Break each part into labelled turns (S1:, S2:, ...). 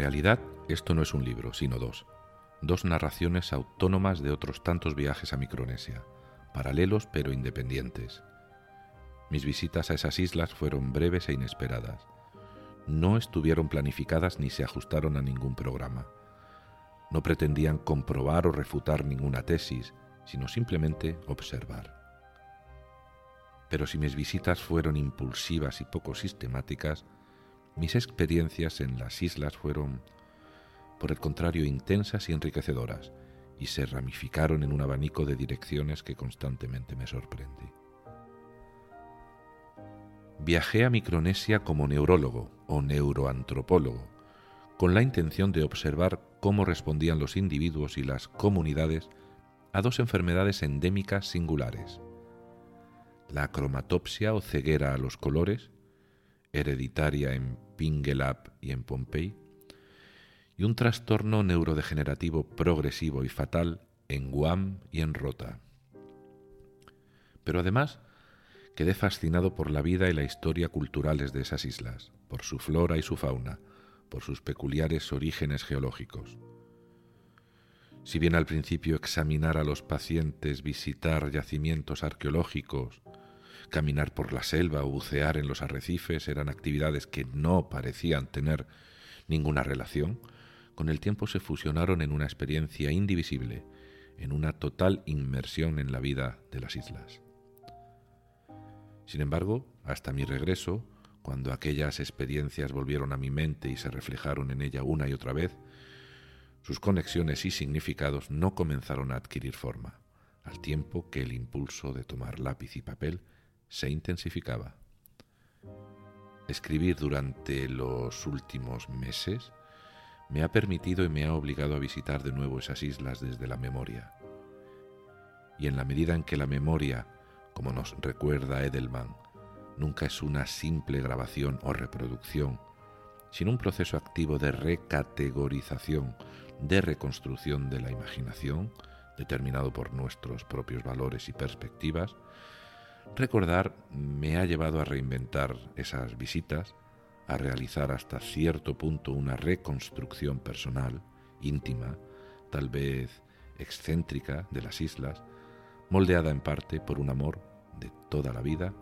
S1: realidad, esto no es un libro, sino dos. Dos narraciones autónomas de otros tantos viajes a Micronesia, paralelos pero independientes. Mis visitas a esas islas fueron breves e inesperadas. No estuvieron planificadas ni se ajustaron a ningún programa. No pretendían comprobar o refutar ninguna tesis, sino simplemente observar. Pero si mis visitas fueron impulsivas y poco sistemáticas, mis experiencias en las islas fueron, por el contrario, intensas y enriquecedoras, y se ramificaron en un abanico de direcciones que constantemente me sorprendí. Viajé a Micronesia como neurólogo o neuroantropólogo, con la intención de observar cómo respondían los individuos y las comunidades a dos enfermedades endémicas singulares, la cromatopsia o ceguera a los colores, hereditaria en Pingelap y en Pompey, y un trastorno neurodegenerativo progresivo y fatal en Guam y en Rota. Pero además, quedé fascinado por la vida y la historia culturales de esas islas, por su flora y su fauna, por sus peculiares orígenes geológicos. Si bien al principio examinar a los pacientes, visitar yacimientos arqueológicos, caminar por la selva o bucear en los arrecifes eran actividades que no parecían tener ninguna relación, con el tiempo se fusionaron en una experiencia indivisible, en una total inmersión en la vida de las islas. Sin embargo, hasta mi regreso, cuando aquellas experiencias volvieron a mi mente y se reflejaron en ella una y otra vez, sus conexiones y significados no comenzaron a adquirir forma, al tiempo que el impulso de tomar lápiz y papel se intensificaba. Escribir durante los últimos meses me ha permitido y me ha obligado a visitar de nuevo esas islas desde la memoria. Y en la medida en que la memoria como nos recuerda Edelman, nunca es una simple grabación o reproducción, sino un proceso activo de recategorización, de reconstrucción de la imaginación, determinado por nuestros propios valores y perspectivas, recordar me ha llevado a reinventar esas visitas, a realizar hasta cierto punto una reconstrucción personal, íntima, tal vez excéntrica de las islas, moldeada en parte por un amor de toda la vida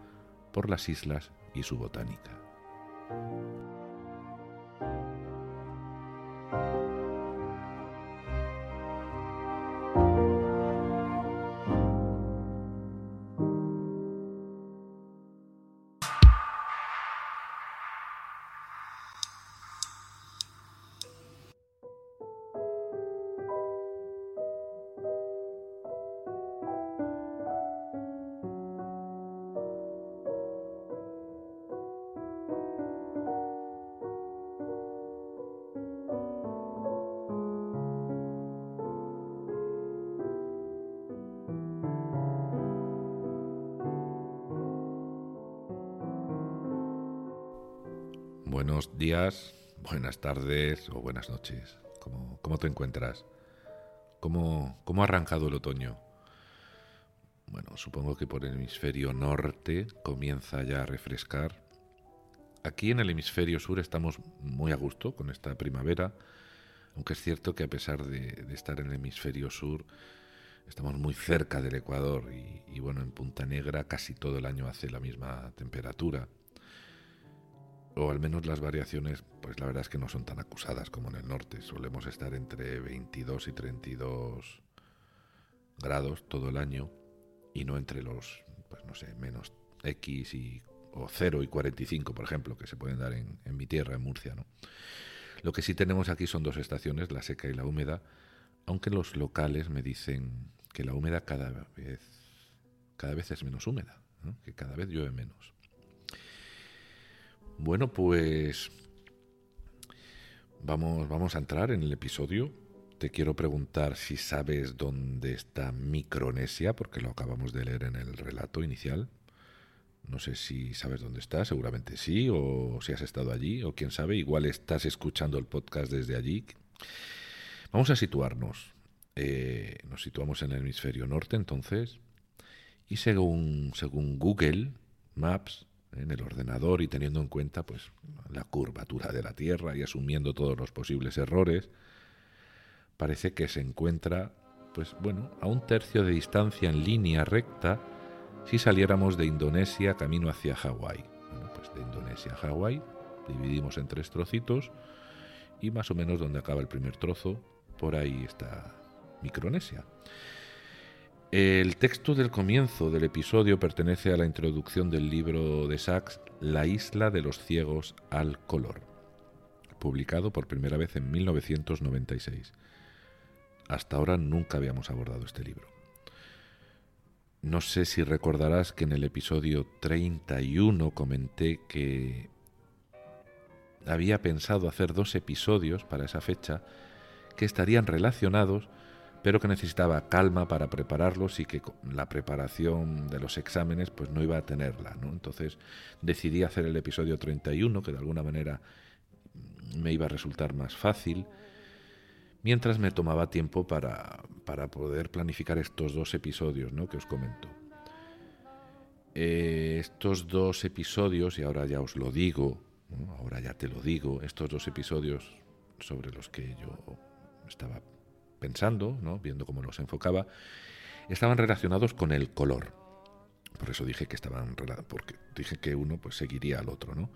S1: por las islas y su botánica. Buenas tardes o buenas noches. ¿Cómo, cómo te encuentras? ¿Cómo, ¿Cómo ha arrancado el otoño? Bueno, supongo que por el hemisferio norte comienza ya a refrescar. Aquí en el hemisferio sur estamos muy a gusto con esta primavera, aunque es cierto que a pesar de, estar en el hemisferio sur, estamos muy cerca del Ecuador y, y bueno, en Punta Negra casi todo el año hace la misma temperatura o al menos las variaciones, pues la verdad es que no son tan acusadas como en el norte. Solemos estar entre 22 y 32 grados todo el año y no entre los, pues no sé, menos X y, o 0 y 45, por ejemplo, que se pueden dar en, en mi tierra, en Murcia. ¿no? Lo que sí tenemos aquí son dos estaciones, la seca y la húmeda, aunque los locales me dicen que la húmeda cada vez, cada vez es menos húmeda, que cada vez llueve menos. Bueno, pues vamos, vamos a entrar en el episodio. Te quiero preguntar si sabes dónde está Micronesia, porque lo acabamos de leer en el relato inicial. No sé si sabes dónde está, seguramente sí, o si has estado allí, o quién sabe, igual estás escuchando el podcast desde allí. Vamos a situarnos. Eh, nos situamos en el hemisferio norte, entonces, y según, según Google Maps, en el ordenador y teniendo en cuenta pues la curvatura de la Tierra y asumiendo todos los posibles errores, parece que se encuentra pues bueno, a un tercio de distancia en línea recta si saliéramos de Indonesia camino hacia Hawái. Pues de Indonesia a Hawái dividimos en tres trocitos y más o menos donde acaba el primer trozo, por ahí está Micronesia. El texto del comienzo del episodio pertenece a la introducción del libro de Sachs La isla de los ciegos al color, publicado por primera vez en 1996. Hasta ahora nunca habíamos abordado este libro. No sé si recordarás que en el episodio 31 comenté que había pensado hacer dos episodios para esa fecha que estarían relacionados pero que necesitaba calma para prepararlos y que la preparación de los exámenes pues no iba a tenerla, ¿no? Entonces decidí hacer el episodio 31, que de alguna manera me iba a resultar más fácil, mientras me tomaba tiempo para, para poder planificar estos dos episodios ¿no? que os comento. Eh, estos dos episodios, y ahora ya os lo digo, ahora ya te lo digo, estos dos episodios sobre los que yo estaba pensando, ¿no? viendo cómo los enfocaba, estaban relacionados con el color. Por eso dije que estaban porque dije que uno pues seguiría al otro, ¿no?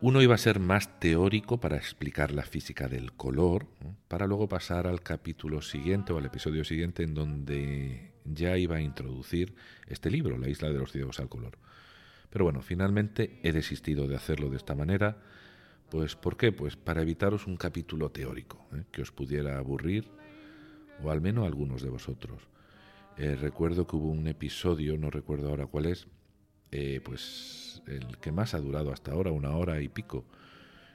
S1: Uno iba a ser más teórico para explicar la física del color, para luego pasar al capítulo siguiente o al episodio siguiente en donde ya iba a introducir este libro, La isla de los ciegos al color. Pero bueno, finalmente he desistido de hacerlo de esta manera pues ¿por qué? Pues para evitaros un capítulo teórico ¿eh? que os pudiera aburrir, o al menos algunos de vosotros. Eh, recuerdo que hubo un episodio, no recuerdo ahora cuál es, eh, pues el que más ha durado hasta ahora, una hora y pico,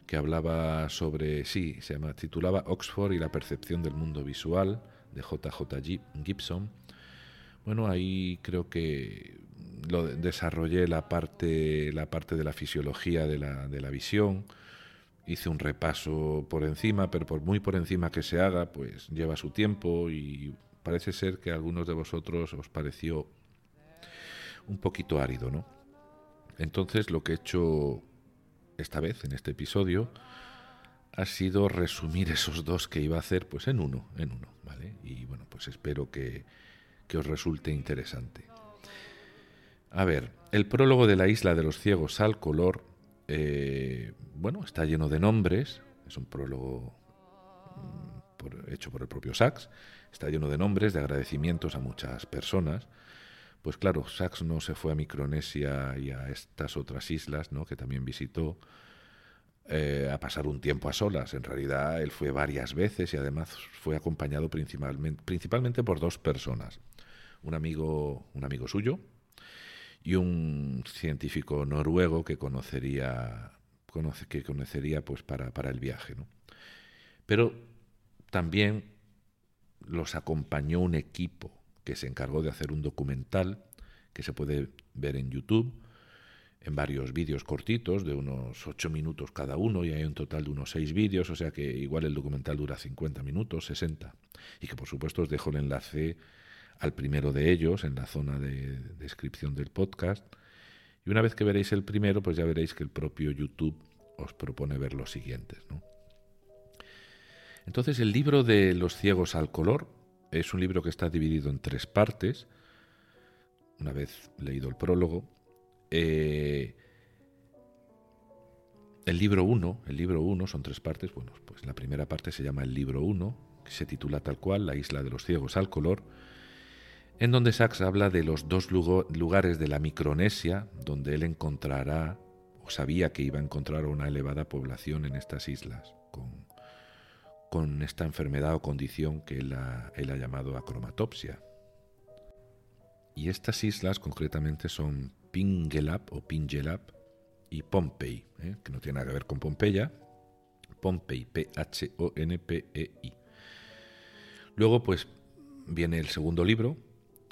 S1: que hablaba sobre, sí, se llama, titulaba Oxford y la percepción del mundo visual, de JJ Gibson. Bueno, ahí creo que lo desarrollé la parte, la parte de la fisiología de la, de la visión, hice un repaso por encima, pero por muy por encima que se haga, pues lleva su tiempo y parece ser que a algunos de vosotros os pareció un poquito árido, ¿no? Entonces lo que he hecho esta vez en este episodio ha sido resumir esos dos que iba a hacer pues en uno, en uno, ¿vale? Y bueno, pues espero que, que os resulte interesante. A ver, el prólogo de la isla de los ciegos al color eh, bueno, está lleno de nombres, es un prólogo mm, hecho por el propio Sachs, está lleno de nombres, de agradecimientos a muchas personas. Pues claro, Sachs no se fue a Micronesia y a estas otras islas, ¿no? que también visitó, eh, a pasar un tiempo a solas. En realidad él fue varias veces y además fue acompañado principalmente, principalmente por dos personas. Un amigo, un amigo suyo, y un científico noruego que conocería, conoce, que conocería pues para, para el viaje. ¿no? Pero también los acompañó un equipo que se encargó de hacer un documental que se puede ver en YouTube en varios vídeos cortitos de unos ocho minutos cada uno y hay un total de unos seis vídeos, o sea que igual el documental dura 50 minutos, 60. Y que por supuesto os dejo el enlace al primero de ellos en la zona de descripción del podcast. Y una vez que veréis el primero, pues ya veréis que el propio YouTube os propone ver los siguientes. Entonces el libro de Los ciegos al color es un libro que está dividido en tres partes. Una vez leído el prólogo, eh, el libro 1, el libro 1 son tres partes. Bueno, pues la primera parte se llama el libro 1, que se titula tal cual, La isla de los ciegos al color en donde Sachs habla de los dos lugares de la Micronesia donde él encontrará o sabía que iba a encontrar una elevada población en estas islas con, esta enfermedad o condición que él ha, llamado acromatopsia. Y estas islas concretamente son Pingelap o Pingelap y Pompey, ¿eh? que no tiene nada que ver con Pompeya, Pompey, P-H-O-N-P-E-I. Luego, pues, viene el segundo libro,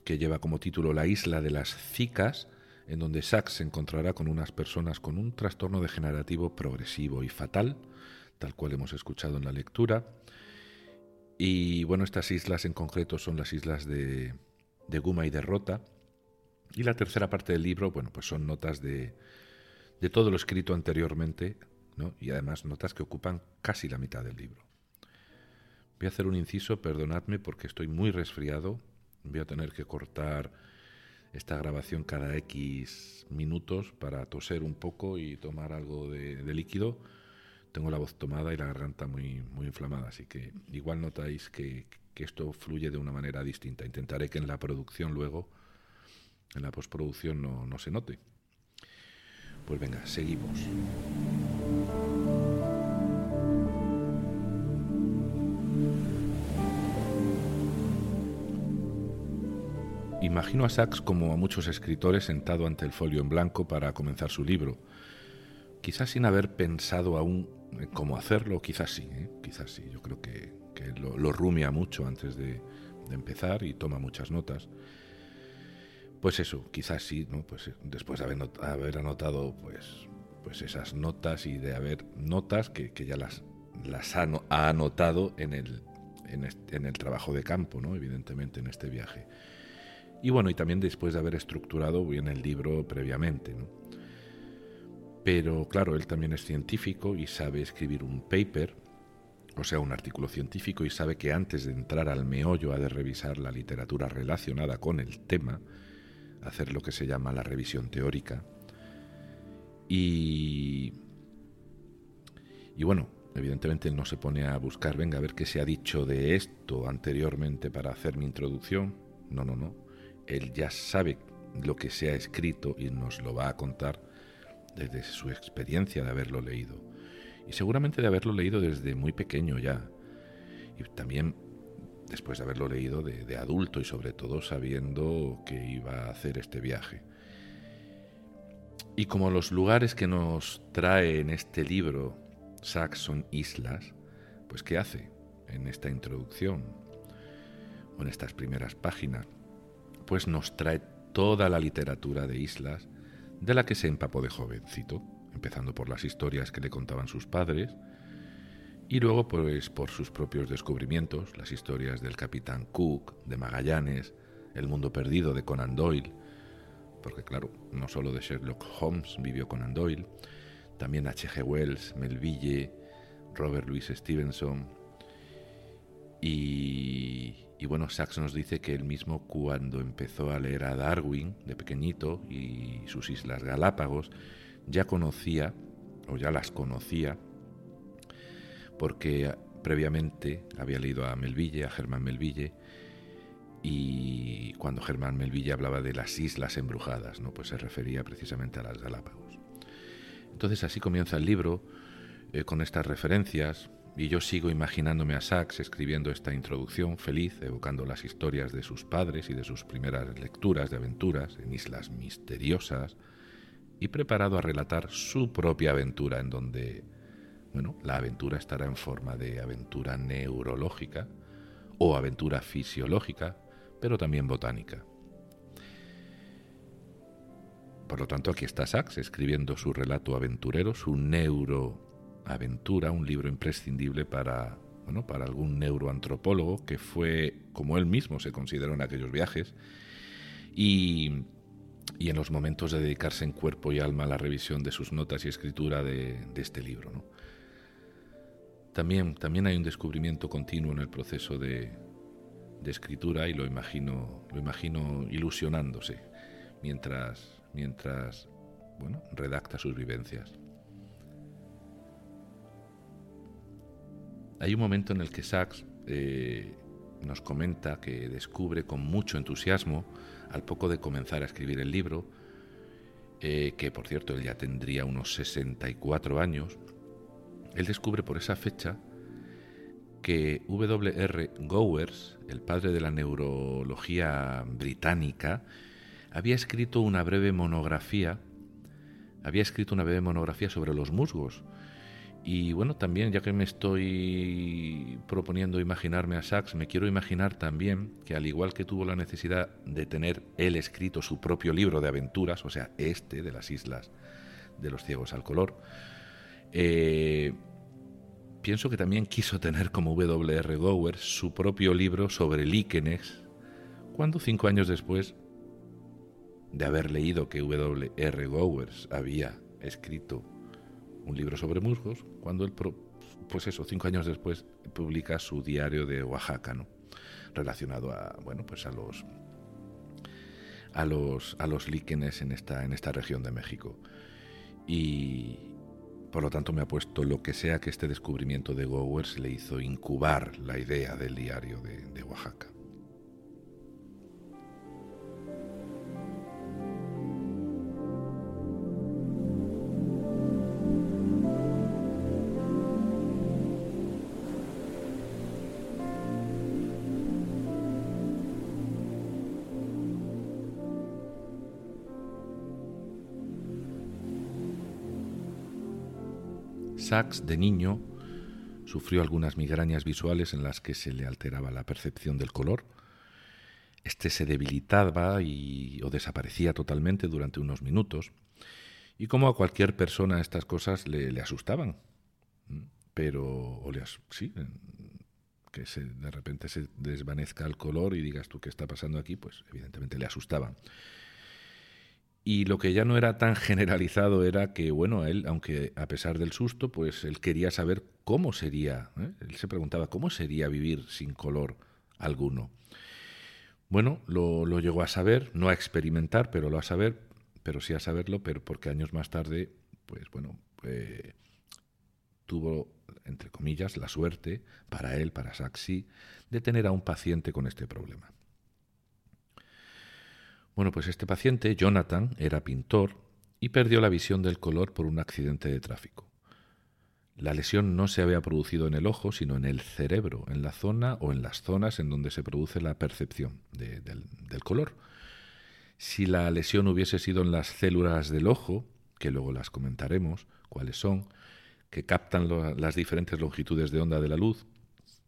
S1: que lleva como título La isla de las cicas, en donde Sachs se encontrará con unas personas con un trastorno degenerativo progresivo y fatal, tal cual hemos escuchado en la lectura. Y bueno, estas islas en concreto son las islas de, de Guma y de Rota, Y la tercera parte del libro, bueno, pues son notas de, de todo lo escrito anteriormente, ¿no? y además notas que ocupan casi la mitad del libro. Voy a hacer un inciso, perdonadme porque estoy muy resfriado, voy a tener que cortar esta grabación cada X minutos para toser un poco y tomar algo de, líquido. Tengo la voz tomada y la garganta muy, muy inflamada, así que igual notáis que, que esto fluye de una manera distinta. Intentaré que en la producción luego, en la postproducción, no, no se note. Pues venga, seguimos. Imagino a Sachs como a muchos escritores sentado ante el folio en blanco para comenzar su libro. Quizás sin haber pensado aún cómo hacerlo, quizás sí, ¿eh? quizás sí. Yo creo que, lo, rumia mucho antes de, empezar y toma muchas notas. Pues eso, quizás sí, ¿no? Pues eh, después de haber, anotado pues, pues esas notas y de haber notas que, ya las, las ha, anotado en el, en, el trabajo de campo, ¿no? evidentemente, en este viaje. Y bueno, y también después de haber estructurado bien el libro previamente. Pero claro, él también es científico y sabe escribir un paper, o sea, un artículo científico, y sabe que antes de entrar al meollo ha de revisar la literatura relacionada con el tema, hacer lo que se llama la revisión teórica. Y, y bueno, evidentemente no se pone a buscar, venga, a ver qué se ha dicho de esto anteriormente para hacer mi introducción. No, no, no él ya sabe lo que se ha escrito y nos lo va a contar desde su experiencia de haberlo leído. Y seguramente de haberlo leído desde muy pequeño ya. Y también después de haberlo leído de, adulto y sobre todo sabiendo que iba a hacer este viaje. Y como los lugares que nos trae en este libro Saxon Islas, pues ¿qué hace en esta introducción o en estas primeras páginas? Pues nos trae toda la literatura de islas de la que se empapó de jovencito, empezando por las historias que le contaban sus padres, y luego pues por sus propios descubrimientos, las historias del capitán Cook, de Magallanes, El mundo perdido de Conan Doyle, porque claro, no solo de Sherlock Holmes vivió Conan Doyle, también H.G. Wells, Melville, Robert Louis Stevenson, y, y bueno, Sachs nos dice que él mismo cuando empezó a leer a Darwin de pequeñito y sus Islas Galápagos, ya conocía, o ya las conocía, porque previamente había leído a Melville, a Germán Melville, y cuando Germán Melville hablaba de las islas embrujadas, ¿no? pues se refería precisamente a las Galápagos. Entonces así comienza el libro, eh, con estas referencias, y yo sigo imaginándome a Sachs escribiendo esta introducción feliz, evocando las historias de sus padres y de sus primeras lecturas de aventuras en islas misteriosas, y preparado a relatar su propia aventura en donde, bueno, la aventura estará en forma de aventura neurológica o aventura fisiológica, pero también botánica. Por lo tanto, aquí está Sachs escribiendo su relato aventurero, su neuro Aventura, un libro imprescindible para, bueno, para algún neuroantropólogo que fue, como él mismo se consideró en aquellos viajes, y, y en los momentos de dedicarse en cuerpo y alma a la revisión de sus notas y escritura de, este libro. También, también hay un descubrimiento continuo en el proceso de, de escritura y lo imagino, lo imagino ilusionándose mientras, mientras bueno, redacta sus vivencias. Hay un momento en el que Sachs eh, nos comenta que descubre con mucho entusiasmo, al poco de comenzar a escribir el libro, eh, que por cierto él ya tendría unos 64 años, él descubre por esa fecha que W.R. Gowers, el padre de la neurología británica, había escrito una breve monografía, había escrito una breve monografía sobre los musgos, y bueno, también, ya que me estoy proponiendo imaginarme a Sachs, me quiero imaginar también que al igual que tuvo la necesidad de tener él escrito su propio libro de aventuras, o sea, este de las islas de los ciegos al color, eh, pienso que también quiso tener como W.R. Gower su propio libro sobre Líquenes, cuando cinco años después de haber leído que W. R. Gowers había escrito un libro sobre musgos, cuando él, pues eso, cinco años después, publica su diario de Oaxaca, ¿no? relacionado a, bueno, pues a los a los, a los líquenes en esta, en esta región de México. Y por lo tanto me ha puesto lo que sea que este descubrimiento de Gowers le hizo incubar la idea del diario de Oaxaca. Sachs, de niño, sufrió algunas migrañas visuales en las que se le alteraba la percepción del color. Este se debilitaba y, o desaparecía totalmente durante unos minutos. Y como a cualquier persona estas cosas le, asustaban. Pero, o sí, que de repente se desvanezca el color y digas tú qué está pasando aquí, pues evidentemente le asustaban. Y lo que ya no era tan generalizado era que, bueno, él, aunque a pesar del susto, pues él quería saber cómo sería. ¿eh? Él se preguntaba cómo sería vivir sin color alguno. Bueno, lo, llegó a saber, no a experimentar, pero lo a saber, pero sí a saberlo, pero porque años más tarde, pues bueno, eh, tuvo, entre comillas, la suerte, para él, para Saxi, de tener a un paciente con este problema. Bueno, pues este paciente, Jonathan, era pintor y perdió la visión del color por un accidente de tráfico. La lesión no se había producido en el ojo, sino en el cerebro, en la zona o en las zonas en donde se produce la percepción del, color. Si la lesión hubiese sido en las células del ojo, que luego las comentaremos, cuáles son, que captan las diferentes longitudes de onda de la luz,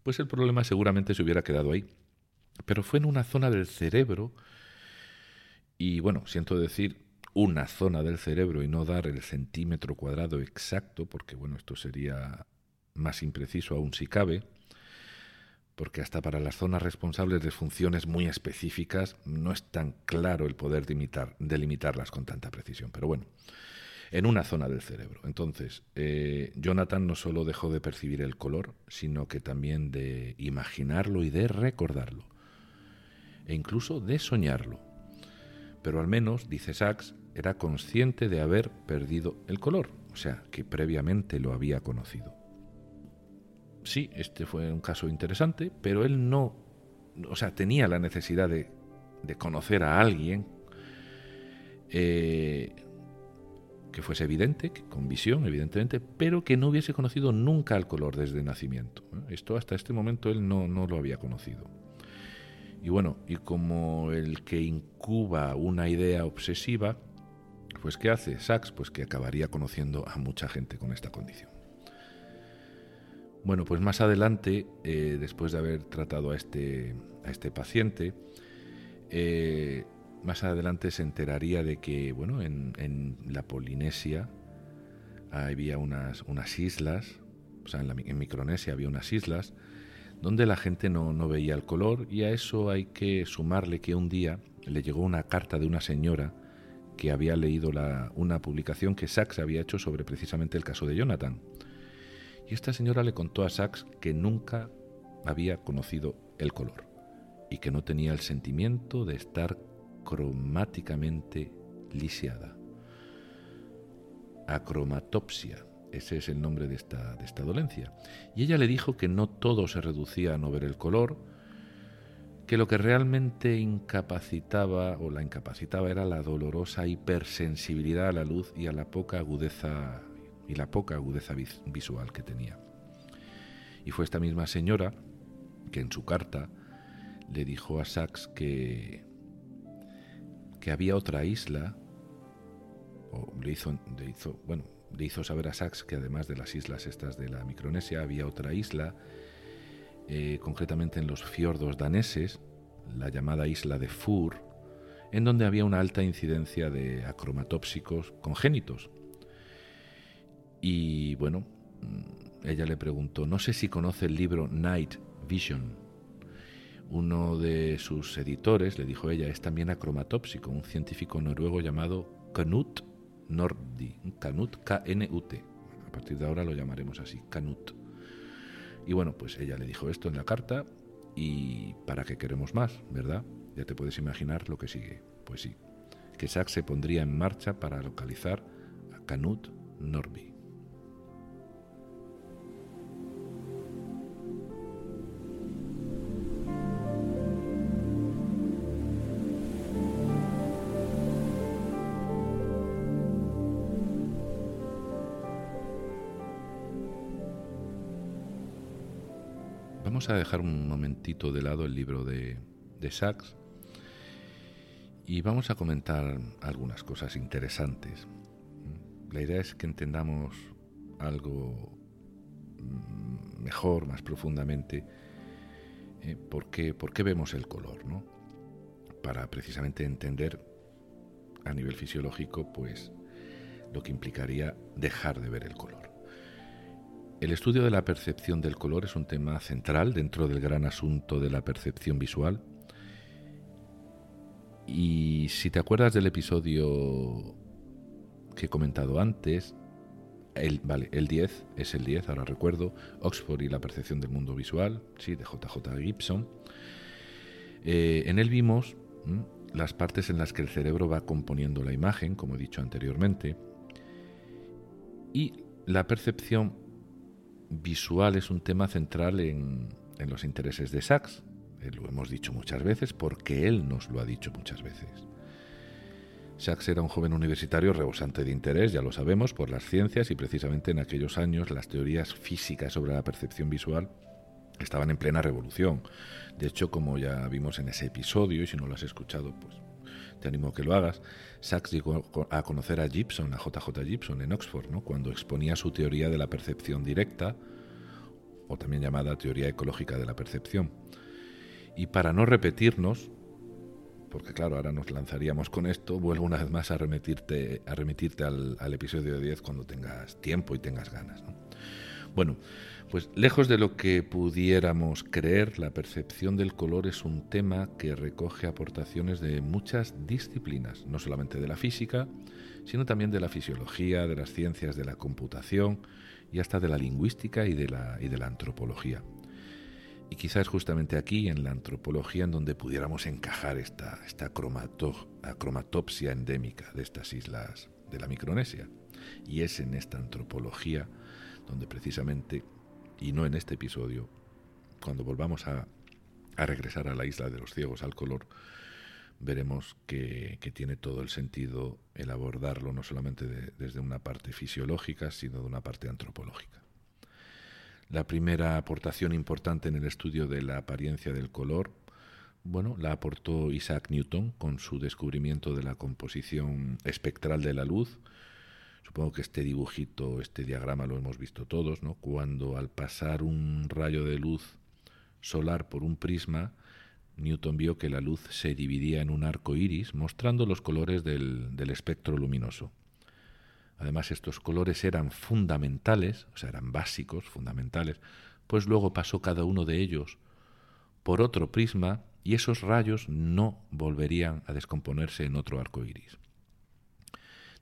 S1: pues el problema seguramente se hubiera quedado ahí. Pero fue en una zona del cerebro y bueno, siento decir una zona del cerebro y no dar el centímetro cuadrado exacto, porque bueno, esto sería más impreciso aún si cabe, porque hasta para las zonas responsables de funciones muy específicas no es tan claro el poder delimitarlas con tanta precisión. Pero bueno, en una zona del cerebro. Entonces, eh, Jonathan no solo dejó de percibir el color, sino que también de imaginarlo y de recordarlo, e incluso de soñarlo pero al menos, dice Sachs, era consciente de haber perdido el color, o sea, que previamente lo había conocido. Sí, este fue un caso interesante, pero él no, o sea, tenía la necesidad de, conocer a alguien eh, que fuese evidente, con visión, evidentemente, pero que no hubiese conocido nunca el color desde nacimiento. Esto hasta este momento él no, no lo había conocido. Y bueno, y como el que incuba una idea obsesiva, pues ¿qué hace Sachs? Pues que acabaría conociendo a mucha gente con esta condición. Bueno, pues más adelante, eh, después de haber tratado a este, a este paciente, eh, más adelante se enteraría de que, bueno, en, la Polinesia había unas, unas islas, o sea, en, en Micronesia había unas islas donde la gente no, veía el color y a eso hay que sumarle que un día le llegó una carta de una señora que había leído una publicación que Sachs había hecho sobre precisamente el caso de Jonathan. Y esta señora le contó a Sachs que nunca había conocido el color y que no tenía el sentimiento de estar cromáticamente lisiada. Acromatopsia ese es el nombre de esta, de esta dolencia. Y ella le dijo que no todo se reducía a no ver el color, que lo que realmente incapacitaba o la incapacitaba era la dolorosa hipersensibilidad a la luz y a la poca agudeza y la poca agudeza visual que tenía. Y fue esta misma señora que en su carta le dijo a Sachs que, que había otra isla, o le hizo, le hizo, bueno, le hizo saber a Sachs que además de las islas estas de la Micronesia había otra isla, eh, concretamente en los fiordos daneses, la llamada isla de Fur, en donde había una alta incidencia de acromatópsicos congénitos. Y bueno, mm, ella le preguntó, no sé si conoce el libro Night Vision, Uno de sus editores, le dijo ella, es también acromatópsico, un científico noruego llamado Knut Nordi, Knut, K-N-U-T. A partir de ahora lo llamaremos así, Knut. Y bueno, pues ella le dijo esto en la carta y ¿para qué queremos más, verdad? Ya te puedes imaginar lo que sigue. Pues sí, que Sachs se pondría en marcha para localizar a Canut Norby. Vamos a dejar un momentito de lado el libro de, de Sachs y vamos a comentar algunas cosas interesantes. La idea es que entendamos algo mm, mejor, más profundamente, eh, por, qué, vemos el color, ¿no? Para precisamente entender a nivel fisiológico, pues, lo que implicaría dejar de ver el color. El estudio de la percepción del color es un tema central dentro del gran asunto de la percepción visual y si te acuerdas del episodio que he comentado antes, el, vale, el 10 es el 10, ahora recuerdo, Oxford y la percepción del mundo visual, sí, de JJ Gibson. Eh, en él vimos las partes en las que el cerebro va componiendo la imagen, como he dicho anteriormente, y la percepción visual es un tema central en, los intereses de Sachs, eh, lo hemos dicho muchas veces porque él nos lo ha dicho muchas veces. Sachs era un joven universitario rebosante de interés, ya lo sabemos, por las ciencias y precisamente en aquellos años las teorías físicas sobre la percepción visual estaban en plena revolución. De hecho, como ya vimos en ese episodio, y si no lo has escuchado, pues te animo a que lo hagas, Sachs llegó a conocer a Gibson, a JJ Gibson en Oxford, ¿no? cuando exponía su teoría de la percepción directa, o también llamada teoría ecológica de la percepción. Y para no repetirnos, porque claro, ahora nos lanzaríamos con esto, vuelvo una vez más a remitirte, a remitirte al, episodio 10 cuando tengas tiempo y tengas ganas. Bueno, pues lejos de lo que pudiéramos creer, la percepción del color es un tema que recoge aportaciones de muchas disciplinas, no solamente de la física, sino también de la fisiología, de las ciencias de la computación y hasta de la lingüística y de la, y de la antropología. Y quizás justamente aquí, en la antropología, en donde pudiéramos encajar esta, esta cromatopsia endémica de estas islas de la Micronesia. Y es en esta antropología donde precisamente, y no en este episodio, cuando volvamos a, regresar a la isla de los ciegos, al color, veremos que, tiene todo el sentido el abordarlo no solamente desde una parte fisiológica, sino de una parte antropológica. La primera aportación importante en el estudio de la apariencia del color, bueno, la aportó Isaac Newton con su descubrimiento de la composición espectral de la luz. Supongo que este dibujito, este diagrama lo hemos visto todos, ¿no? Cuando al pasar un rayo de luz solar por un prisma, Newton vio que la luz se dividía en un arco iris, mostrando los colores del, del espectro luminoso. Además, estos colores eran fundamentales, o sea, eran básicos, fundamentales, pues luego pasó cada uno de ellos por otro prisma y esos rayos no volverían a descomponerse en otro arco iris.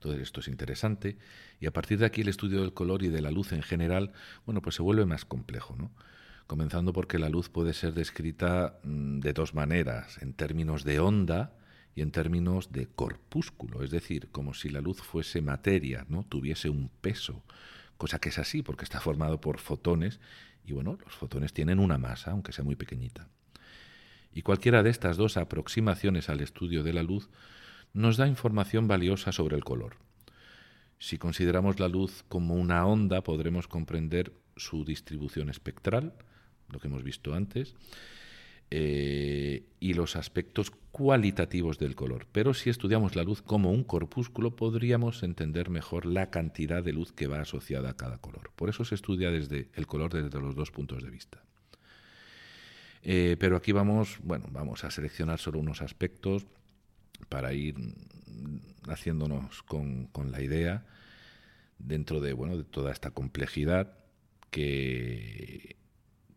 S1: Entonces, esto es interesante y a partir de aquí el estudio del color y de la luz en general, bueno, pues se vuelve más complejo, ¿no? Comenzando porque la luz puede ser descrita mm, de dos maneras, en términos de onda, y en términos de corpúsculo, es decir, como si la luz fuese materia, ¿no? tuviese un peso, cosa que es así porque está formado por fotones y bueno, los fotones tienen una masa, aunque sea muy pequeñita. Y cualquiera de estas dos aproximaciones al estudio de la luz nos da información valiosa sobre el color. Si consideramos la luz como una onda, podremos comprender su distribución espectral, lo que hemos visto antes, eh, y los aspectos cualitativos del color. Pero si estudiamos la luz como un corpúsculo, podríamos entender mejor la cantidad de luz que va asociada a cada color. Por eso se estudia desde el color desde los dos puntos de vista. Eh, pero aquí vamos, bueno, vamos a seleccionar solo unos aspectos para ir haciéndonos con, con la idea dentro de, bueno, de toda esta complejidad que,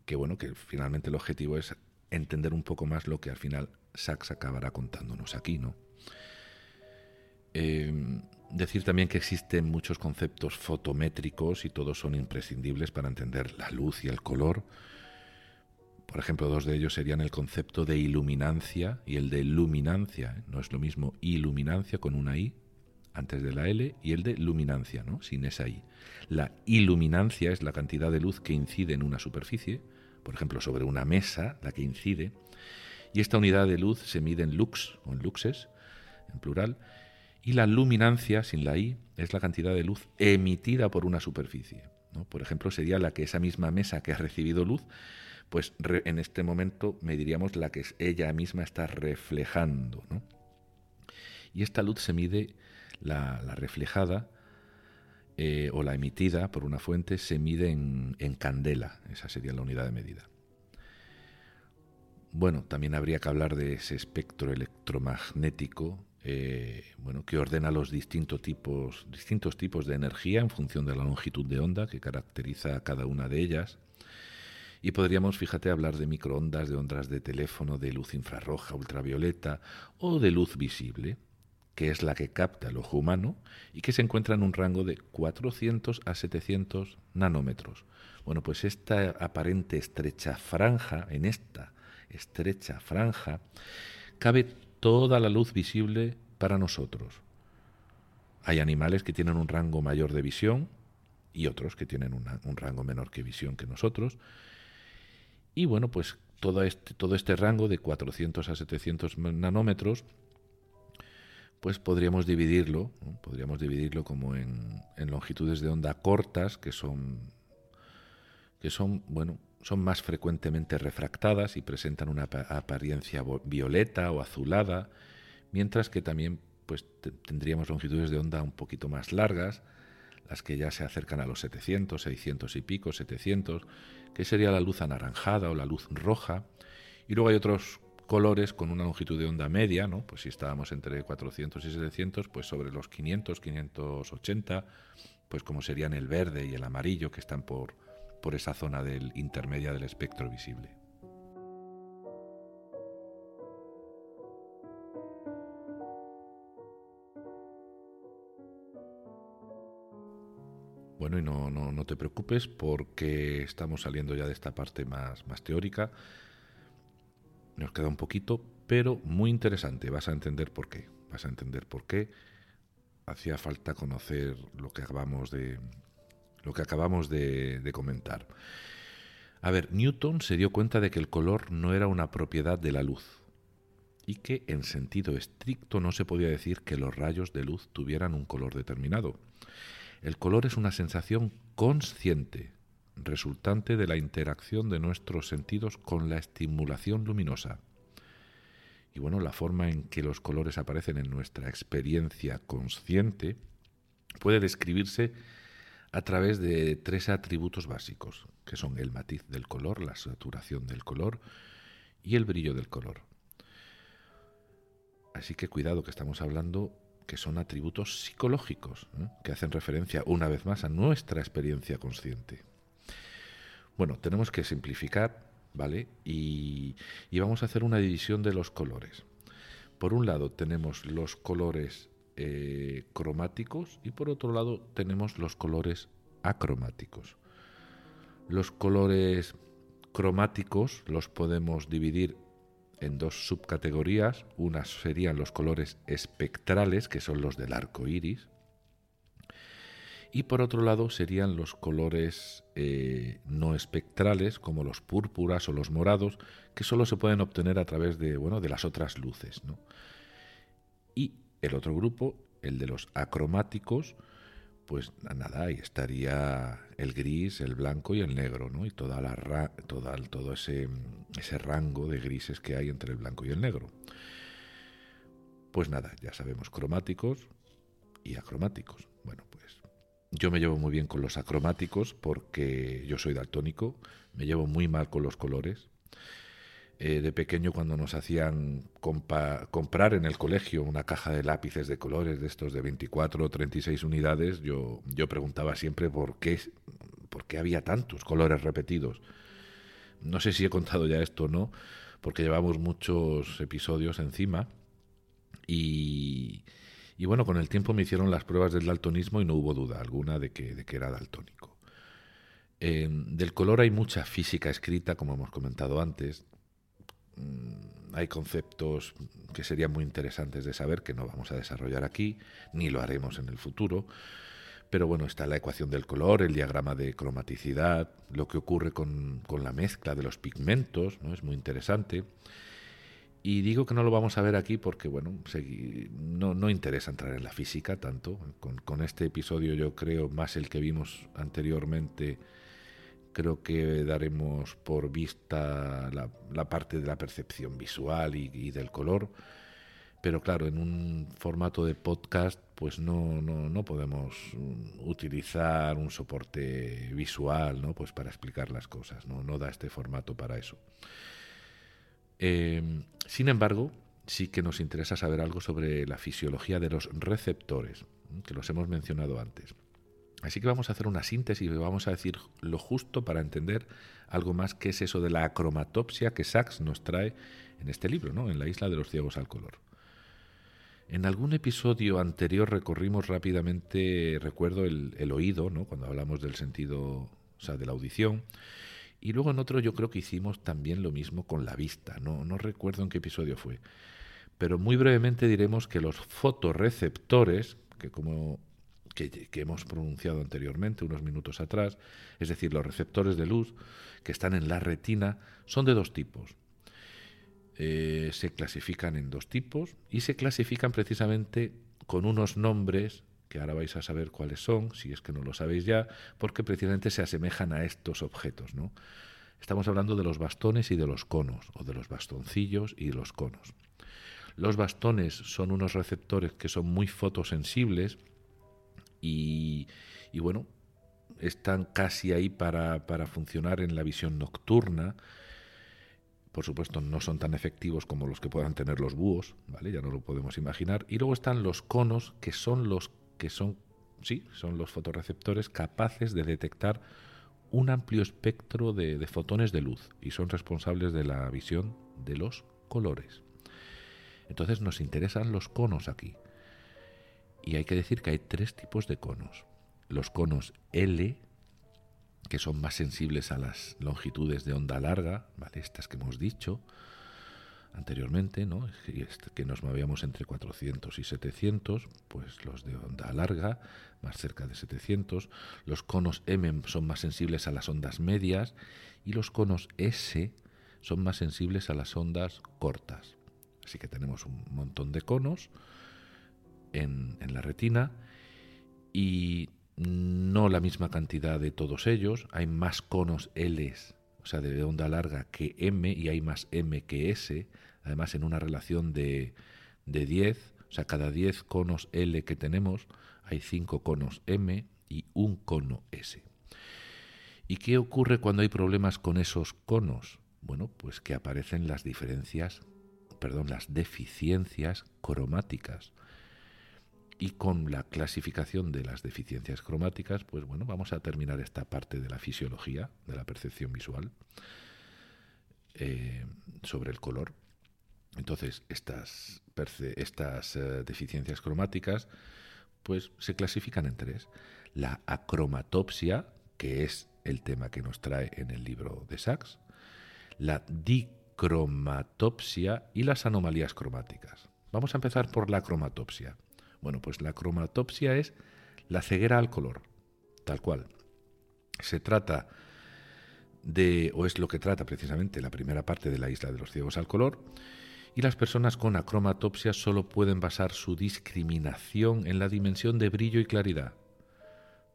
S1: que, bueno, que finalmente el objetivo es entender un poco más lo que al final Sachs acabará contándonos aquí, ¿no? Em, decir también que existen muchos conceptos fotométricos y todos son imprescindibles para entender la luz y el color. Por ejemplo, dos de ellos serían el concepto de iluminancia y el de luminancia. No es lo mismo iluminancia con una I antes de la L y el de luminancia, ¿no? sin esa I. La iluminancia es la cantidad de luz que incide en una superficie, por ejemplo, sobre una mesa, la que incide, y esta unidad de luz se mide en lux o en luxes, en plural, y la luminancia, sin la I, es la cantidad de luz emitida por una superficie. Por ejemplo, sería la que esa misma mesa que ha recibido luz, pues en este momento mediríamos la que ella misma está reflejando. ¿no? Y esta luz se mide, la, reflejada eh, o la emitida por una fuente, se mide en, en candela. Esa sería la unidad de medida. Bueno, también habría que hablar de ese espectro electromagnético eh, bueno, que ordena los distintos tipos, distintos tipos de energía en función de la longitud de onda que caracteriza a cada una de ellas. Y podríamos, fíjate, hablar de microondas, de ondas de teléfono, de luz infrarroja, ultravioleta o de luz visible, que es la que capta el ojo humano y que se encuentra en un rango de 400 a 700 nanómetros. Bueno, pues esta aparente estrecha franja, en esta estrecha franja, cabe toda la luz visible para nosotros. Hay animales que tienen un rango mayor de visión y otros que tienen un rango menor que visión que nosotros. Y bueno, pues todo este, todo este rango de 400 a 700 nanómetros, pues podríamos dividirlo, podríamos dividirlo como en, en, longitudes de onda cortas, que son, que son, bueno, son más frecuentemente refractadas y presentan una apariencia violeta o azulada, mientras que también pues, tendríamos longitudes de onda un poquito más largas, las que ya se acercan a los 700, 600 y pico, 700, que sería la luz anaranjada o la luz roja, y luego hay otros colores con una longitud de onda media, ¿no? Pues si estábamos entre 400 y 700, pues sobre los 500, 580, pues como serían el verde y el amarillo que están por, por esa zona del intermedia del espectro visible. Bueno, y no, no, te preocupes porque estamos saliendo ya de esta parte más, más teórica. Nos queda un poquito, pero muy interesante. Vas a entender por qué. Vas a entender por qué hacía falta conocer lo que acabamos de, lo que acabamos de, comentar. A ver, Newton se dio cuenta de que el color no era una propiedad de la luz y que en sentido estricto no se podía decir que los rayos de luz tuvieran un color determinado. El color es una sensación consciente, resultante de la interacción de nuestros sentidos con la estimulación luminosa. Y bueno, la forma en que los colores aparecen en nuestra experiencia consciente puede describirse a través de tres atributos básicos, que son el matiz del color, la saturación del color y el brillo del color. Así que cuidado que estamos hablando que son atributos psicológicos, que hacen referencia una vez más a nuestra experiencia consciente. Bueno, tenemos que simplificar, ¿vale? Y, vamos a hacer una división de los colores. Por un lado tenemos los colores eh, cromáticos y por otro lado tenemos los colores acromáticos. Los colores cromáticos los podemos dividir en dos subcategorías. Unas serían los colores espectrales, que son los del arco iris, y por otro lado serían los colores eh, no espectrales, como los púrpuras o los morados, que solo se pueden obtener a través de, bueno, de las otras luces. Y el otro grupo, el de los acromáticos, pues nada, ahí estaría el gris, el blanco y el negro, ¿no? Y toda la toda, todo ese, ese rango de grises que hay entre el blanco y el negro. Pues nada, ya sabemos cromáticos y acromáticos. Bueno, pues yo me llevo muy bien con los acromáticos porque yo soy daltónico, me llevo muy mal con los colores. Eh, de pequeño cuando nos hacían comprar en el colegio una caja de lápices de colores de estos de 24 o 36 unidades, yo, yo preguntaba siempre por qué, por qué había tantos colores repetidos. no sé si he contado ya esto o no, porque llevamos muchos episodios encima y, y bueno, con el tiempo me hicieron las pruebas del daltonismo y no hubo duda alguna de que, de que era daltónico. Del color hay mucha física escrita, como hemos comentado antes. Mm, hay conceptos que serían muy interesantes de saber que no vamos a desarrollar aquí, ni lo haremos en el futuro. Pero bueno, está la ecuación del color, el diagrama de cromaticidad, lo que ocurre con, con la mezcla de los pigmentos, ¿no? es muy interesante. Y digo que no lo vamos a ver aquí porque, bueno, no, no interesa entrar en la física tanto. Con, con, este episodio yo creo, más el que vimos anteriormente, creo que daremos por vista la, parte de la percepción visual y, del color. Pero claro, en un formato de podcast, pues no, no, no podemos utilizar un soporte visual, ¿no? Pues para explicar las cosas, ¿no? Da este formato para eso. Eh, sin embargo, sí que nos interesa saber algo sobre la fisiología de los receptores, que los hemos mencionado antes. Así que vamos a hacer una síntesis y vamos a decir lo justo para entender algo más que es eso de la acromatopsia que Sachs nos trae en este libro, ¿no? en la isla de los ciegos al color. En algún episodio anterior recorrimos rápidamente, recuerdo, el, el oído, ¿no? cuando hablamos del sentido, o sea, de la audición, y luego en otro yo creo que hicimos también lo mismo con la vista, no, no recuerdo en qué episodio fue. Pero muy brevemente diremos que los fotorreceptores, que como que, hemos pronunciado anteriormente, unos minutos atrás, es decir, los receptores de luz que están en la retina, son de dos tipos. Eh, se clasifican en dos tipos y se clasifican precisamente con unos nombres que ahora vais a saber cuáles son, si es que no lo sabéis ya, porque precisamente se asemejan a estos objetos. ¿no? Estamos hablando de los bastones y de los conos, o de los bastoncillos y los conos. Los bastones son unos receptores que son muy fotosensibles y, y bueno, están casi ahí para, para funcionar en la visión nocturna. Por supuesto, no son tan efectivos como los que puedan tener los búhos, ¿vale? Ya no lo podemos imaginar. Y luego están los conos, que son los que son, sí, son los fotorreceptores capaces de detectar un amplio espectro de, de, fotones de luz y son responsables de la visión de los colores. Entonces nos interesan los conos aquí. Y hay que decir que hay tres tipos de conos. Los conos L, que son más sensibles a las longitudes de onda larga, ¿vale? estas que hemos dicho, anteriormente, ¿no? que nos movíamos entre 400 y 700, pues los de onda larga, más cerca de 700, los conos M son más sensibles a las ondas medias y los conos S son más sensibles a las ondas cortas. Así que tenemos un montón de conos en, la retina y no la misma cantidad de todos ellos, hay más conos L o sea, de onda larga que M y hay más M que S, además en una relación de, de 10, o sea, cada 10 conos L que tenemos hay 5 conos M y un cono S. ¿Y qué ocurre cuando hay problemas con esos conos? Bueno, pues que aparecen las diferencias, perdón, las deficiencias cromáticas y con la clasificación de las deficiencias cromáticas, pues bueno, vamos a terminar esta parte de la fisiología, de la percepción visual, eh, sobre el color. Entonces, estas, eh, deficiencias cromáticas, pues se clasifican en tres. La acromatopsia, que es el tema que nos trae en el libro de Sachs, la dicromatopsia y las anomalías cromáticas. Vamos a empezar por la cromatopsia. Bueno, pues la cromatopsia es la ceguera al color, tal cual. Se trata de, o es lo que trata precisamente la primera parte de la isla de los ciegos al color, y las personas con acromatopsia solo pueden basar su discriminación en la dimensión de brillo y claridad.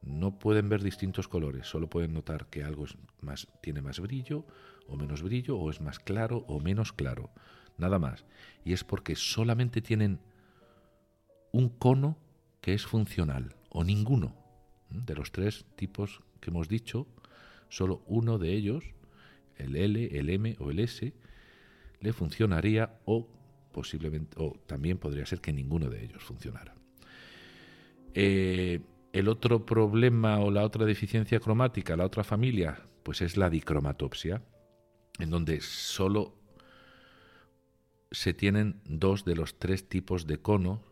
S1: No pueden ver distintos colores, solo pueden notar que algo más, tiene más brillo o menos brillo, o es más claro o menos claro, nada más. Y es porque solamente tienen un cono que es funcional o ninguno. De los tres tipos que hemos dicho, solo uno de ellos, el L, el M o el S, le funcionaría o posiblemente o también podría ser que ninguno de ellos funcionara. Eh, el otro problema o la otra deficiencia cromática, la otra familia, pues es la dicromatopsia. en donde solo se tienen dos de los tres tipos de cono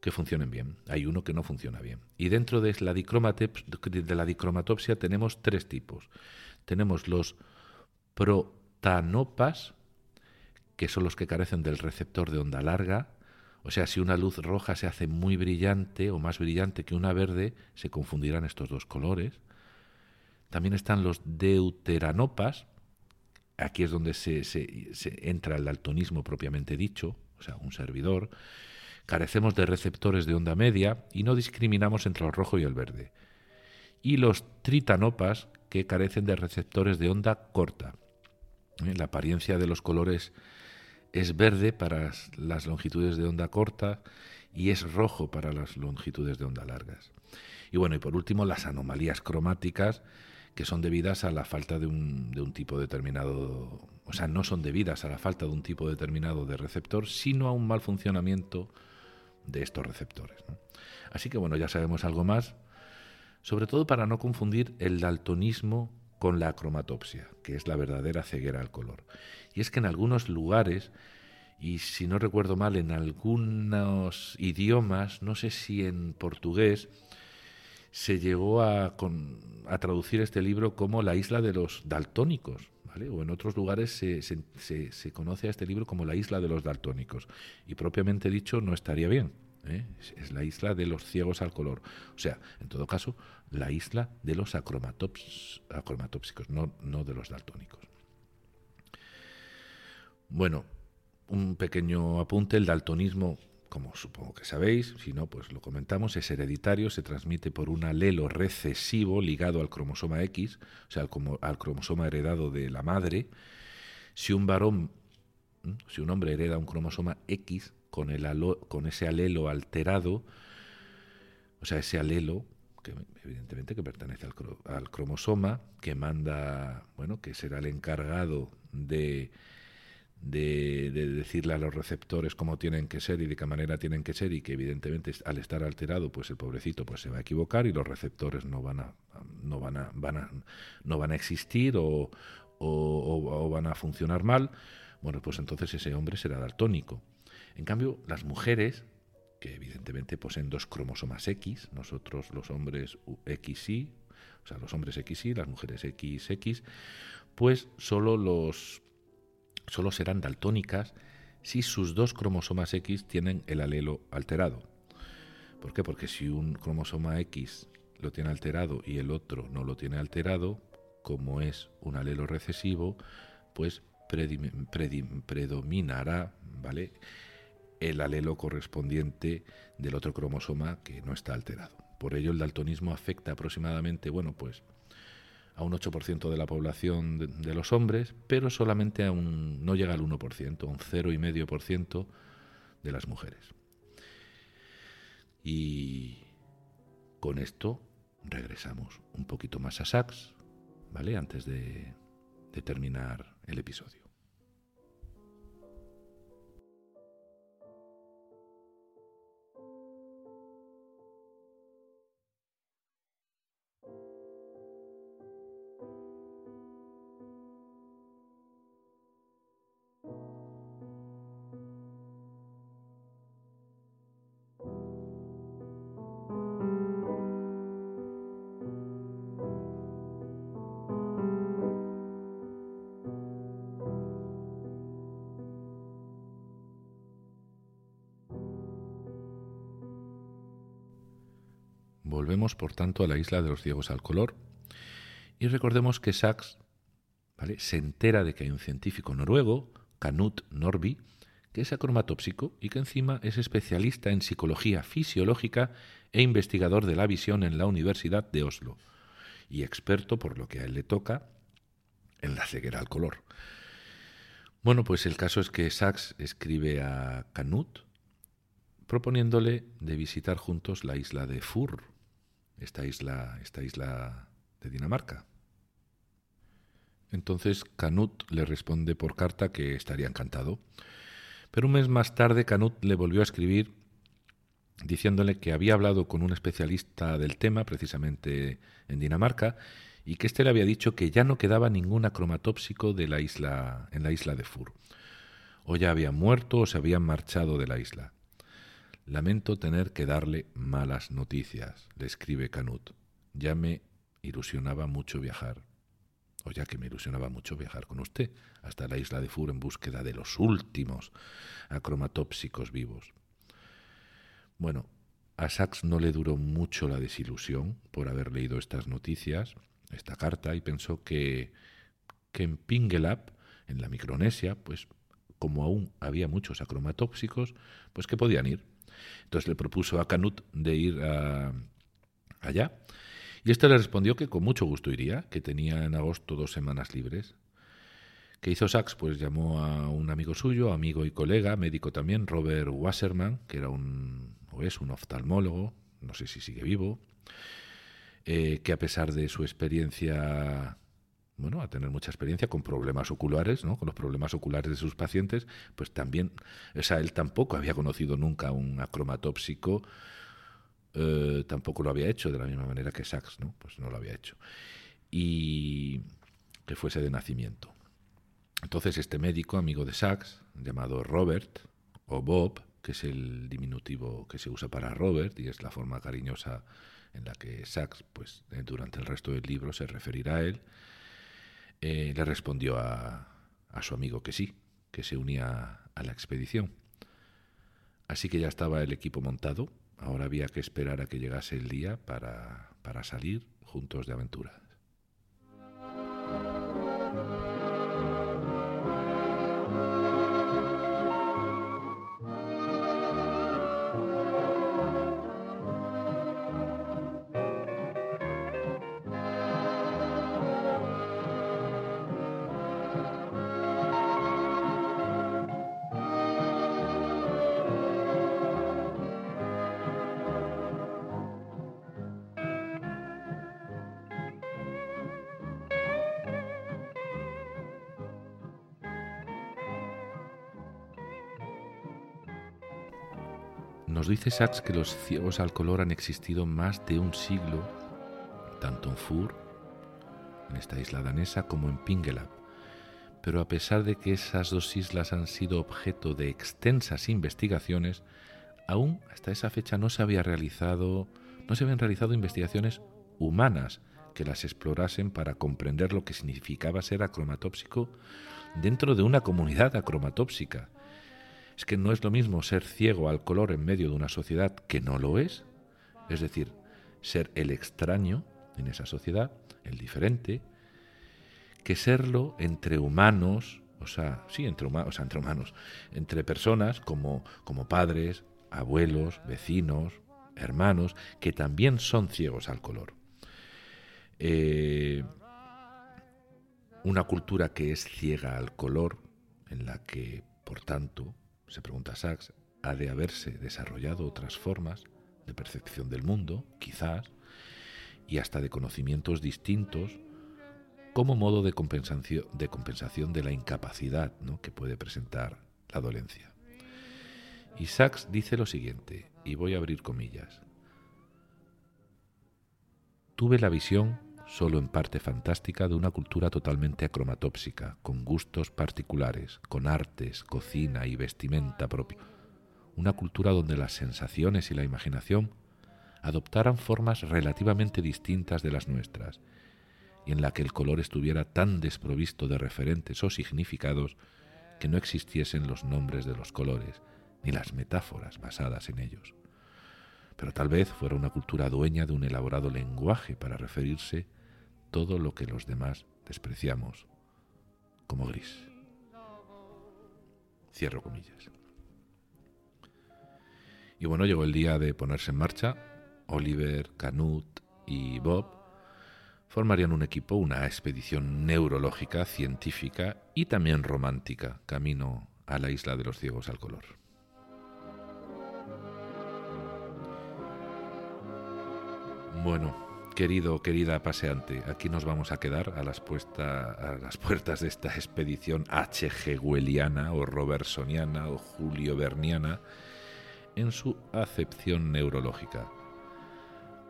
S1: que funcionen bien. Hay uno que no funciona bien. Y dentro de la, dicromatopsia tenemos tres tipos. Tenemos los protanopas, que son los que carecen del receptor de onda larga. O sea, si una luz roja se hace muy brillante o más brillante que una verde, se confundirán estos dos colores. También están los deuteranopas, aquí es donde se, entra el daltonismo propiamente dicho, o sea, un servidor. Carecemos de receptores de onda media y no discriminamos entre el rojo y el verde. Y los tritanopas, que carecen de receptores de onda corta. ¿Eh? La apariencia de los colores es verde para las longitudes de onda corta y es rojo para las longitudes de onda largas. Y bueno, y por último, las anomalías cromáticas, que son debidas a la falta de un, de un tipo determinado, o sea, no son debidas a la falta de un tipo determinado de receptor, sino a un mal funcionamiento de estos receptores. Así que bueno, ya sabemos algo más, sobre todo para no confundir el daltonismo con la cromatopsia, que es la verdadera ceguera al color. Y es que en algunos lugares, y si no recuerdo mal, en algunos idiomas, no sé si en portugués, se llegó a, a, traducir este libro como la isla de los daltónicos, o en otros lugares se, se, se, conoce a este libro como la isla de los daltónicos, y propiamente dicho no estaría bien. ¿eh? Es la isla de los ciegos al color. O sea, en todo caso, la isla de los acromatópsicos, no, no de los daltónicos. Bueno, un pequeño apunte, el daltonismo como supongo que sabéis, si no, pues lo comentamos, es hereditario, se transmite por un alelo recesivo ligado al cromosoma X, o sea, al, cromosoma heredado de la madre. Si un varón, si un hombre hereda un cromosoma X con, el con ese alelo alterado, o sea, ese alelo, que evidentemente que pertenece al, al cromosoma, que manda, bueno, que será el encargado de de, decirle a los receptores cómo tienen que ser y de qué manera tienen que ser y que evidentemente al estar alterado pues el pobrecito pues se va a equivocar y los receptores no van a no van a, van a no van a existir o, o, van a funcionar mal bueno pues entonces ese hombre será daltónico. En cambio las mujeres que evidentemente poseen dos cromosomas X nosotros los hombres XY o sea los hombres XY las mujeres XX pues solo los solo serán daltónicas si sus dos cromosomas X tienen el alelo alterado. ¿Por qué? Porque si un cromosoma X lo tiene alterado y el otro no lo tiene alterado, como es un alelo recesivo, pues predominará, ¿vale? el alelo correspondiente del otro cromosoma que no está alterado. Por ello el daltonismo afecta aproximadamente, bueno, pues a un 8% de la población de, los hombres, pero solamente a un, no llega al 1%, a un 0,5% de las mujeres. Y con esto regresamos un poquito más a Sachs, ¿vale? Antes de terminar el episodio. Por tanto, a la isla de los ciegos al color. Y recordemos que Sachs se entera de que hay un científico noruego, Knut Norby, que es acromatópsico y que encima es especialista en psicología fisiológica e investigador de la visión en la Universidad de Oslo, y experto, por lo que a él le toca, en la ceguera al color. Bueno, pues el caso es que Sachs escribe a Knut proponiéndole de visitar juntos la isla de Fur, esta isla, esta isla de Dinamarca. Entonces Canut le responde por carta que estaría encantado. Pero un mes más tarde Canut le volvió a escribir diciéndole que había hablado con un especialista del tema, precisamente en Dinamarca, y que éste le había dicho que ya no quedaba ningún acromatópsico de la isla, en la isla de Fur. O ya habían muerto o se habían marchado de la isla. Lamento tener que darle malas noticias, le escribe Canut. Ya me ilusionaba mucho viajar, o ya que me ilusionaba mucho viajar con usted hasta la isla de Fur en búsqueda de los últimos acromatópsicos vivos. Bueno, a Sachs no le duró mucho la desilusión por haber leído estas noticias, esta carta, y pensó que, que en Pingelap, en la Micronesia, pues como aún había muchos acromatópsicos, pues que podían ir. Entonces le propuso a Canut de ir allá. Y este le respondió que con mucho gusto iría, que tenía en agosto dos semanas libres. ¿Qué hizo Sachs? Pues llamó a un amigo suyo, amigo y colega, médico también, Robert Wasserman, que era un es un oftalmólogo, no sé si sigue vivo, eh, que a pesar de su experiencia, bueno, a tener mucha experiencia con problemas oculares, ¿no? con los problemas oculares de sus pacientes, pues también, o sea, él tampoco había conocido nunca un acromatópsico, eh, tampoco lo había hecho de la misma manera que Sachs, ¿no? Pues no lo había hecho. Y que fuese de nacimiento. Entonces este médico, amigo de Sachs, llamado Robert o Bob, que es el diminutivo que se usa para Robert y es la forma cariñosa en la que Sachs, pues, durante el resto del libro se referirá a él, eh, le respondió a, a su amigo que sí, que se unía a la expedición. Así que ya estaba el equipo montado, ahora había que esperar a que llegase el día para, para salir juntos de aventura. Nos dice Sachs que los ciegos al color han existido más de un siglo, tanto en Fur, en esta isla danesa, como en Pingelap. Pero a pesar de que esas dos islas han sido objeto de extensas investigaciones, aún hasta esa fecha no se había realizado, no se habían realizado investigaciones humanas que las explorasen para comprender lo que significaba ser acromatópsico dentro de una comunidad acromatópsica es que no es lo mismo ser ciego al color en medio de una sociedad que no lo es, es decir, ser el extraño en esa sociedad, el diferente, que serlo entre humanos, o sea, sí, entre, humanos, entre humanos, entre personas como, como padres, abuelos, vecinos, hermanos, que también son ciegos al color. Eh, una cultura que es ciega al color, en la que, por tanto, se pregunta Sachs, ha de haberse desarrollado otras formas de percepción del mundo, quizás, y hasta de conocimientos distintos como modo de compensación de, compensación de la incapacidad que puede presentar la dolencia. Y Sachs dice lo siguiente, y voy a abrir comillas. Tuve la visión solo en parte fantástica de una cultura totalmente acromatópsica, con gustos particulares, con artes, cocina y vestimenta propia. Una cultura donde las sensaciones y la imaginación adoptaran formas relativamente distintas de las nuestras, y en la que el color estuviera tan desprovisto de referentes o significados que no existiesen los nombres de los colores, ni las metáforas basadas en ellos. Pero tal vez fuera una cultura dueña de un elaborado lenguaje para referirse todo lo que los demás despreciamos como gris. Cierro comillas. Y bueno, llegó el día de ponerse en marcha. Oliver, Canut y Bob formarían un equipo, una expedición neurológica, científica y también romántica, camino a la isla de los ciegos al color. Bueno, Querido, querida paseante, aquí nos vamos a quedar a las, a las puertas de esta expedición H.G. o robertsoniana o julio verniana en su acepción neurológica.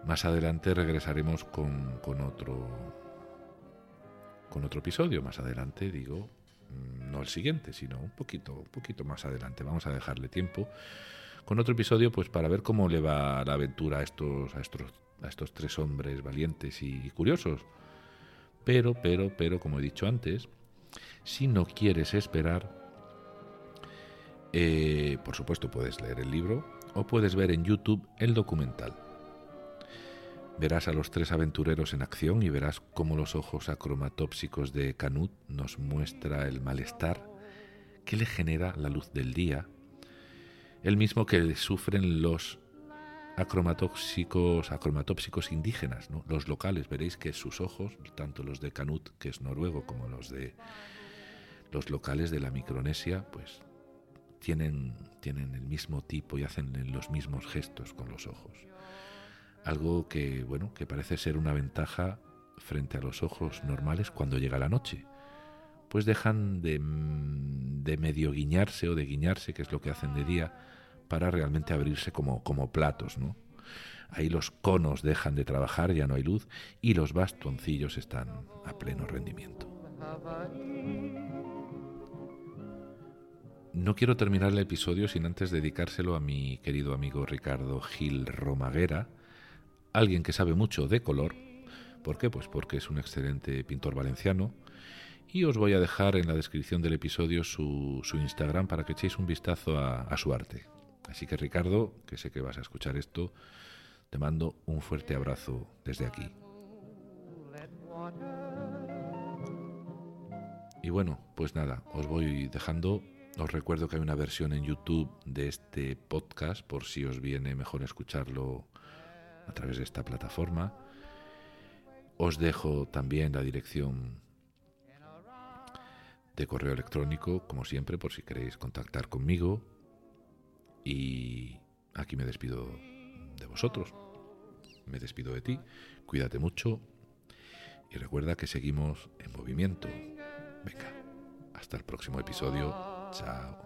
S1: Más adelante regresaremos con, con, otro, con otro episodio más adelante, digo, mm, no el siguiente, sino un poquito, un poquito más adelante. Vamos a dejarle tiempo con otro episodio, pues para ver cómo le va la aventura a estos, a estos, a estos tres hombres valientes y curiosos. Pero, pero, pero, como he dicho antes, si no quieres esperar, eh, por supuesto puedes leer el libro o puedes ver en YouTube el documental. Verás a los tres aventureros en acción y verás cómo los ojos acromatópsicos de Canut nos muestra el malestar que le genera la luz del día, el mismo que sufren los acromatóxicos, acromatópsicos indígenas, los locales. Veréis que sus ojos, tanto los de Canut, que es noruego, como los de los locales de la Micronesia, pues tienen, tienen el mismo tipo y hacen los mismos gestos con los ojos. Algo que, bueno, que parece ser una ventaja frente a los ojos normales cuando llega la noche. Pues dejan de, de medio guiñarse o de guiñarse, que es lo que hacen de día, para realmente abrirse como, como platos, ¿no? Ahí los conos dejan de trabajar, ya no hay luz, y los bastoncillos están a pleno rendimiento. No quiero terminar el episodio sin antes dedicárselo a mi querido amigo Ricardo Gil Romaguera, alguien que sabe mucho de color. ¿Por qué? Pues porque es un excelente pintor valenciano. Y os voy a dejar en la descripción del episodio su, Instagram para que echéis un vistazo a su arte. Así que Ricardo, que sé que vas a escuchar esto, te mando un fuerte abrazo desde aquí. Y bueno, pues nada, os voy dejando. Os recuerdo que hay una versión en YouTube de este podcast por si os viene mejor escucharlo a través de esta plataforma. Os dejo también la dirección de correo electrónico, como siempre, por si queréis contactar conmigo. Y aquí me despido de vosotros. Me despido de ti. Cuídate mucho. Y recuerda que seguimos en movimiento. Venga, hasta el próximo episodio. Chao.